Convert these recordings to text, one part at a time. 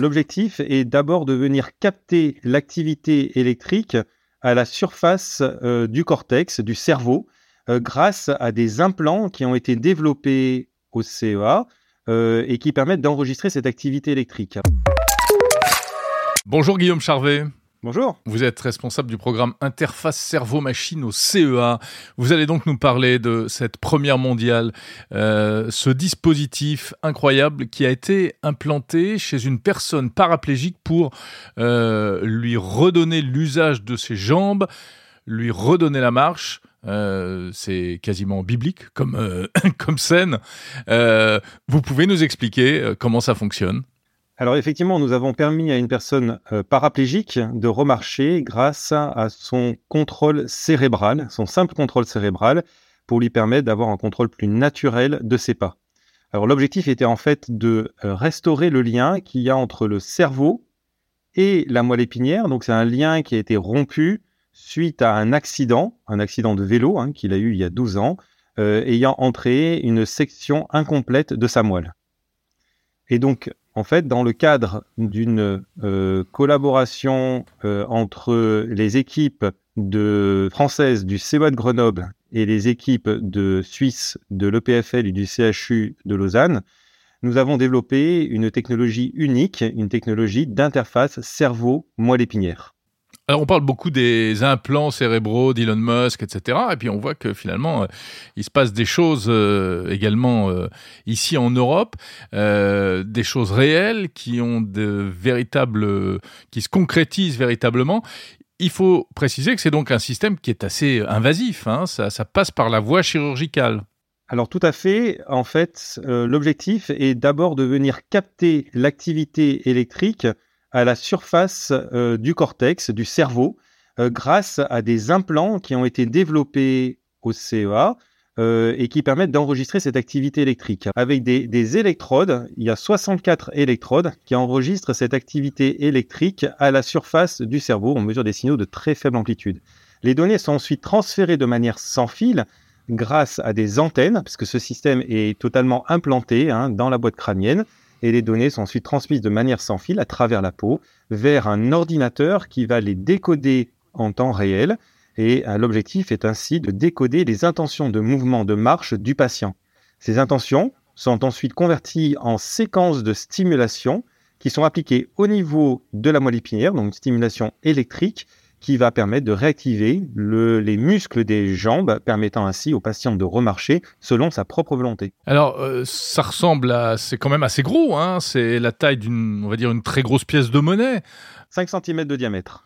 L'objectif est d'abord de venir capter l'activité électrique à la surface euh, du cortex, du cerveau, euh, grâce à des implants qui ont été développés au CEA euh, et qui permettent d'enregistrer cette activité électrique. Bonjour Guillaume Charvet. Bonjour. Vous êtes responsable du programme Interface Cerveau-Machine au CEA. Vous allez donc nous parler de cette première mondiale, euh, ce dispositif incroyable qui a été implanté chez une personne paraplégique pour euh, lui redonner l'usage de ses jambes, lui redonner la marche. Euh, c'est quasiment biblique comme, comme scène. Vous pouvez nous expliquer comment ça fonctionne? Alors effectivement, nous avons permis à une personne euh, paraplégique de remarcher grâce à son contrôle cérébral, son simple contrôle cérébral, pour lui permettre d'avoir un contrôle plus naturel de ses pas. Alors l'objectif était en fait de euh, restaurer le lien qu'il y a entre le cerveau et la moelle épinière. Donc c'est un lien qui a été rompu suite à un accident, un accident de vélo hein, qu'il a eu il y a 12 ans, euh, ayant entraîné une section incomplète de sa moelle. Et donc, en fait, dans le cadre d'une euh, collaboration euh, entre les équipes françaises du CEA de Grenoble et les équipes de Suisse de l'EPFL et du CHU de Lausanne, nous avons développé une technologie unique, une technologie d'interface cerveau-moelle épinière. Alors on parle beaucoup des implants cérébraux d'Elon Musk, etc. Et puis on voit que finalement, euh, il se passe des choses euh, également euh, ici en Europe, des choses réelles qui ont de véritables, qui se concrétisent véritablement. Il faut préciser que c'est donc un système qui est assez invasif. Hein. Ça, passe par la voie chirurgicale. Alors tout à fait, en fait, l'objectif est d'abord de venir capter l'activité électrique à la surface euh, du cortex, du cerveau, euh, grâce à des implants qui ont été développés au CEA euh, et qui permettent d'enregistrer cette activité électrique. Avec des, des électrodes, il y a 64 électrodes qui enregistrent cette activité électrique à la surface du cerveau. On mesure des signaux de très faible amplitude. Les données sont ensuite transférées de manière sans fil grâce à des antennes, puisque ce système est totalement implanté hein, dans la boîte crânienne, et les données sont ensuite transmises de manière sans fil à travers la peau vers un ordinateur qui va les décoder en temps réel. Et euh, l'objectif est ainsi de décoder les intentions de mouvement de marche du patient. Ces intentions sont ensuite converties en séquences de stimulation qui sont appliquées au niveau de la moelle épinière, donc une stimulation électrique qui va permettre de réactiver le- les muscles des jambes, permettant ainsi au patient de remarcher selon sa propre volonté. Alors euh, ça ressemble à, c'est quand même assez gros. Hein. C'est la taille d'une, on va dire une très grosse pièce de monnaie. 5 cm de diamètre.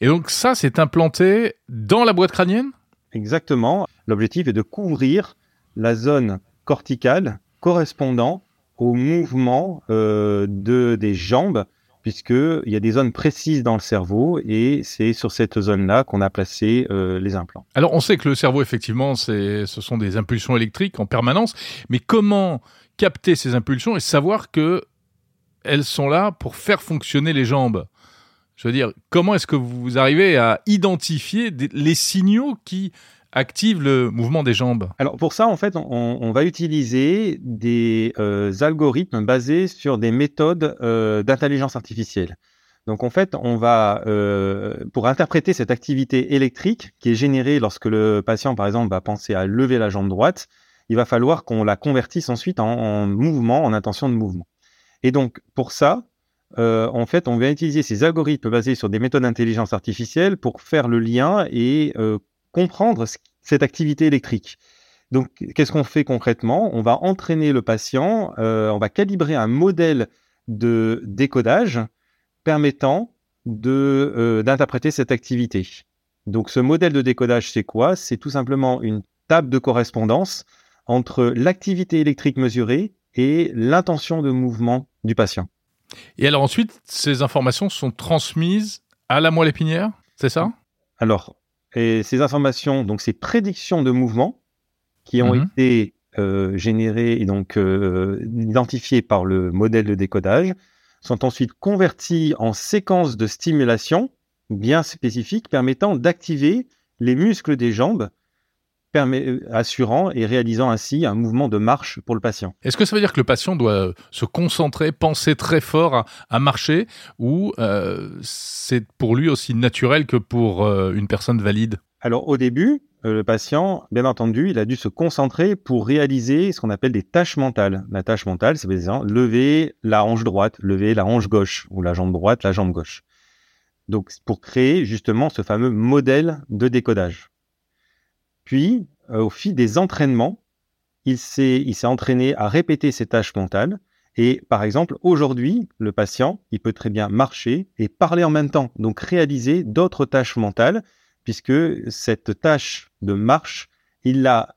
Et donc ça, c'est implanté dans la boîte crânienne? Exactement. L'objectif est de couvrir la zone corticale correspondant au mouvement euh, de, des jambes, puisqu'il y a des zones précises dans le cerveau et c'est sur cette zone-là qu'on a placé euh, les implants. Alors, on sait que le cerveau, effectivement, ce sont des impulsions électriques en permanence, mais comment capter ces impulsions et savoir que elles sont là pour faire fonctionner les jambes? Je veux dire, comment est-ce que vous arrivez à identifier les signaux qui activent le mouvement des jambes Alors pour ça, en fait, on, va utiliser des euh, algorithmes basés sur des méthodes euh, d'intelligence artificielle. Donc en fait, on va, euh, pour interpréter cette activité électrique qui est générée lorsque le patient, par exemple, va penser à lever la jambe droite, il va falloir qu'on la convertisse ensuite en, en mouvement, en intention de mouvement. Et donc pour ça, en fait, on va utiliser ces algorithmes basés sur des méthodes d'intelligence artificielle pour faire le lien et comprendre ce- cette activité électrique. Donc, qu'est-ce qu'on fait concrètement? On va entraîner le patient, euh, on va calibrer un modèle de décodage permettant euh, d'interpréter cette activité. Donc, ce modèle de décodage, c'est quoi? C'est tout simplement une table de correspondance entre l'activité électrique mesurée et l'intention de mouvement du patient. Et alors ensuite, ces informations sont transmises à la moelle épinière, c'est ça? Alors, et ces informations, donc ces prédictions de mouvement qui ont Mhm. été euh, générées et donc euh, identifiées par le modèle de décodage, sont ensuite converties en séquences de stimulation bien spécifiques permettant d'activer les muscles des jambes assurant et réalisant ainsi un mouvement de marche pour le patient. Est-ce que ça veut dire que le patient doit se concentrer, penser très fort à, marcher, ou c'est pour lui aussi naturel que pour une personne valide? Alors au début, le patient, bien entendu, il a dû se concentrer pour réaliser ce qu'on appelle des tâches mentales. La tâche mentale, c'est lever la hanche droite, lever la hanche gauche, ou la jambe droite, la jambe gauche. Donc, pour créer justement ce fameux modèle de décodage. Puis, euh, au fil des entraînements, il s'est, entraîné à répéter ces tâches mentales. Et par exemple, aujourd'hui, le patient, il peut très bien marcher et parler en même temps, donc réaliser d'autres tâches mentales puisque cette tâche de marche, il l'a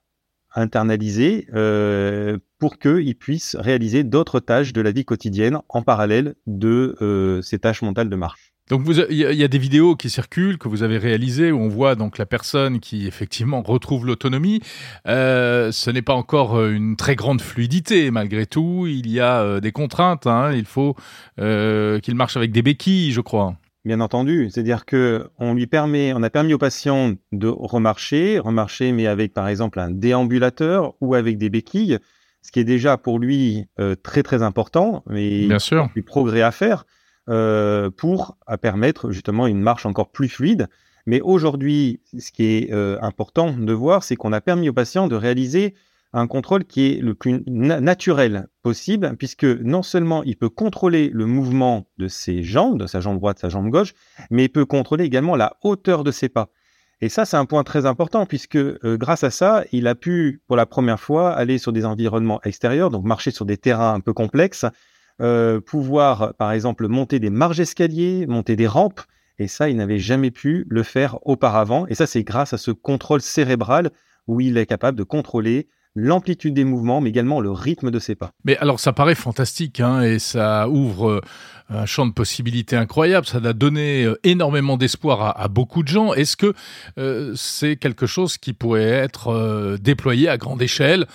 internalisée euh, pour qu'il puisse réaliser d'autres tâches de la vie quotidienne en parallèle de euh, ces tâches mentales de marche. Donc il y, a des vidéos qui circulent que vous avez réalisées où on voit donc la personne qui effectivement retrouve l'autonomie. Euh, ce n'est pas encore une très grande fluidité malgré tout. Il y a des contraintes. Hein. Il faut qu'il marche avec des béquilles, je crois bien entendu. C'est-à-dire que on lui permet, on a permis au patient de remarcher, remarcher, mais avec par exemple un déambulateur ou avec des béquilles, ce qui est déjà pour lui euh, très très important, mais bien sûr, du progrès à faire euh, pour permettre justement une marche encore plus fluide. Mais aujourd'hui, ce qui est euh, important de voir, c'est qu'on a permis au patient de réaliser un contrôle qui est le plus naturel possible, puisque non seulement il peut contrôler le mouvement de ses jambes, de sa jambe droite, sa jambe gauche, mais il peut contrôler également la hauteur de ses pas. Et ça, c'est un point très important, puisque euh, grâce à ça, il a pu, pour la première fois, aller sur des environnements extérieurs, donc marcher sur des terrains un peu complexes, euh, pouvoir, par exemple, monter des marges escaliers, monter des rampes, et ça, il n'avait jamais pu le faire auparavant. Et ça, c'est grâce à ce contrôle cérébral où il est capable de contrôler l'amplitude des mouvements, mais également le rythme de ses pas. Mais alors ça paraît fantastique hein, et ça ouvre euh, un champ de possibilités incroyable. Ça a donné euh, énormément d'espoir à, beaucoup de gens. Est-ce que euh, c'est quelque chose qui pourrait être déployé à grande échelle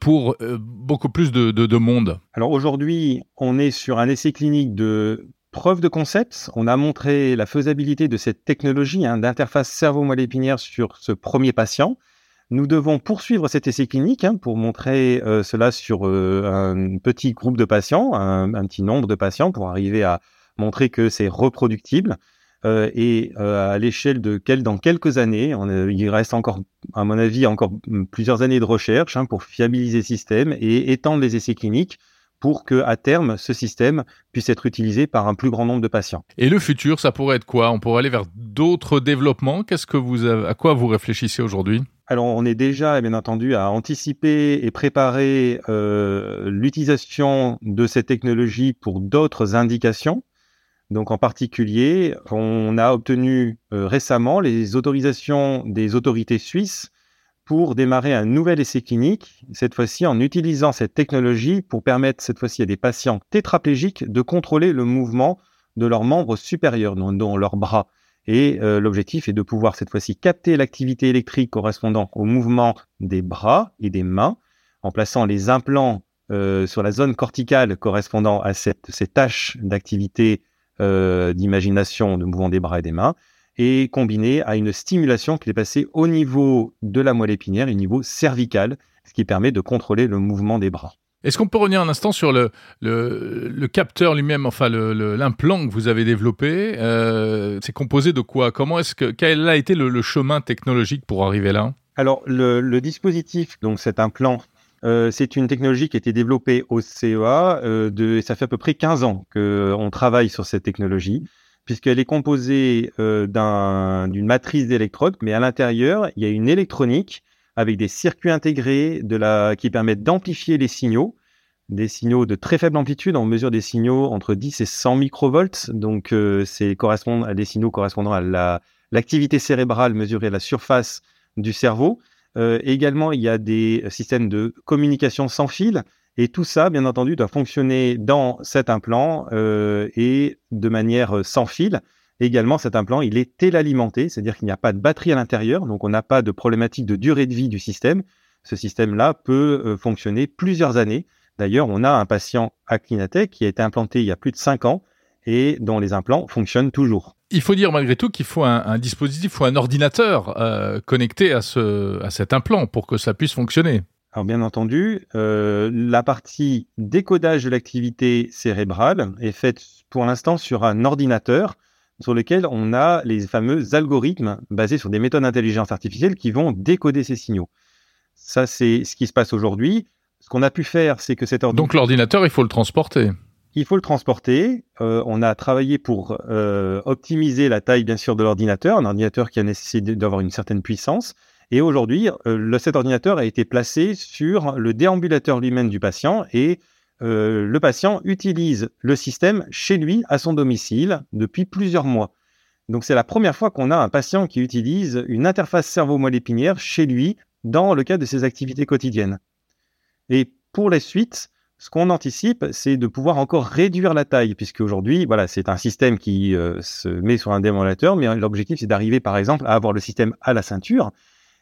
pour beaucoup plus de, monde? Alors aujourd'hui, on est sur un essai clinique de preuve de concept. On a montré la faisabilité de cette technologie hein, d'interface cerveau-moelle épinière sur ce premier patient. Nous devons poursuivre cet essai clinique hein, pour montrer euh, cela sur euh, un petit groupe de patients, un, petit nombre de patients, pour arriver à montrer que c'est reproductible. Euh, et à l'échelle de quel, dans quelques années, il reste encore, à mon avis, encore plusieurs années de recherche hein, pour fiabiliser le système et étendre les essais cliniques pour que à terme ce système puisse être utilisé par un plus grand nombre de patients. Et le futur, ça pourrait être quoi? On pourrait aller vers d'autres développements? Qu'est-ce que vous à quoi vous réfléchissez aujourd'hui? Alors, on est déjà, bien entendu, à anticiper et préparer euh, l'utilisation de cette technologie pour d'autres indications. Donc, en particulier, on a obtenu euh, récemment les autorisations des autorités suisses pour démarrer un nouvel essai clinique, cette fois-ci en utilisant cette technologie pour permettre cette fois-ci à des patients tétraplégiques de contrôler le mouvement de leurs membres supérieurs, dont leurs bras. Et euh, l'objectif est de pouvoir cette fois-ci capter l'activité électrique correspondant au mouvement des bras et des mains en plaçant les implants euh, sur la zone corticale correspondant à cette, ces tâches d'activité euh, d'imagination de mouvement des bras et des mains et combiné à une stimulation qui est passée au niveau de la moelle épinière, au niveau cervical, ce qui permet de contrôler le mouvement des bras. Est-ce qu'on peut revenir un instant sur le, le, capteur lui-même, enfin l'implant que vous avez développé euh, C'est composé de quoi? Comment est-ce que quel a été le, chemin technologique pour arriver là? Alors le, dispositif, donc cet implant, euh, c'est une technologie qui a été développée au CEA euh, ça fait à peu près 15 ans qu'on travaille sur cette technologie puisqu'elle est composée d'une matrice d'électrodes, mais à l'intérieur, il y a une électronique avec des circuits intégrés qui permettent d'amplifier les signaux, des signaux de très faible amplitude. On mesure des signaux entre 10 et 100 microvolts. Donc, euh, c'est correspond à des signaux correspondant à la, l'activité cérébrale mesurée à la surface du cerveau. Euh, également, il y a des systèmes de communication sans fil. Et tout ça, bien entendu, doit fonctionner dans cet implant euh, et de manière sans fil. Également, cet implant, il est télalimenté, c'est-à-dire qu'il n'y a pas de batterie à l'intérieur, donc on n'a pas de problématique de durée de vie du système. Ce système-là peut euh, fonctionner plusieurs années. D'ailleurs, on a un patient à Clinatech qui a été implanté il y a plus de 5 ans et dont les implants fonctionnent toujours. Il faut dire malgré tout qu'il faut un, dispositif ou un ordinateur euh, connecté à, ce, à cet implant pour que ça puisse fonctionner. Alors bien entendu, euh, la partie décodage de l'activité cérébrale est faite pour l'instant sur un ordinateur sur lequel on a les fameux algorithmes basés sur des méthodes d'intelligence artificielle qui vont décoder ces signaux. Ça, c'est ce qui se passe aujourd'hui. Ce qu'on a pu faire, c'est que cet ordinateur... Donc l'ordinateur, il faut le transporter. Il faut le transporter. Euh, on a travaillé pour euh, optimiser la taille, bien sûr, de l'ordinateur, un ordinateur qui a nécessité d'avoir une certaine puissance. Et aujourd'hui, euh, cet ordinateur a été placé sur le déambulateur lui-même du patient et euh, le patient utilise le système chez lui, à son domicile, depuis plusieurs mois. Donc c'est la première fois qu'on a un patient qui utilise une interface cerveau-moelle épinière chez lui dans le cadre de ses activités quotidiennes. Et pour la suite, ce qu'on anticipe, c'est de pouvoir encore réduire la taille, puisque aujourd'hui, voilà, c'est un système qui euh, se met sur un déambulateur, mais l'objectif, c'est d'arriver, par exemple, à avoir le système à la ceinture,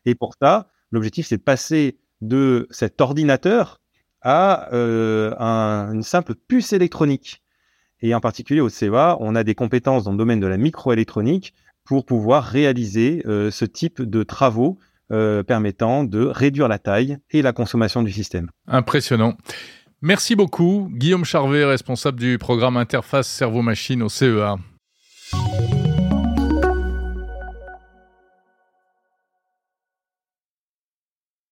et pour ça, l'objectif, c'est de passer de cet ordinateur à euh, une simple puce électronique. Et en particulier au CEA, on a des compétences dans le domaine de la microélectronique pour pouvoir réaliser euh, ce type de travaux euh, permettant de réduire la taille et la consommation du système. Impressionnant. Merci beaucoup, Guillaume Charvet, responsable du programme Interface Cerveau-Machine au CEA.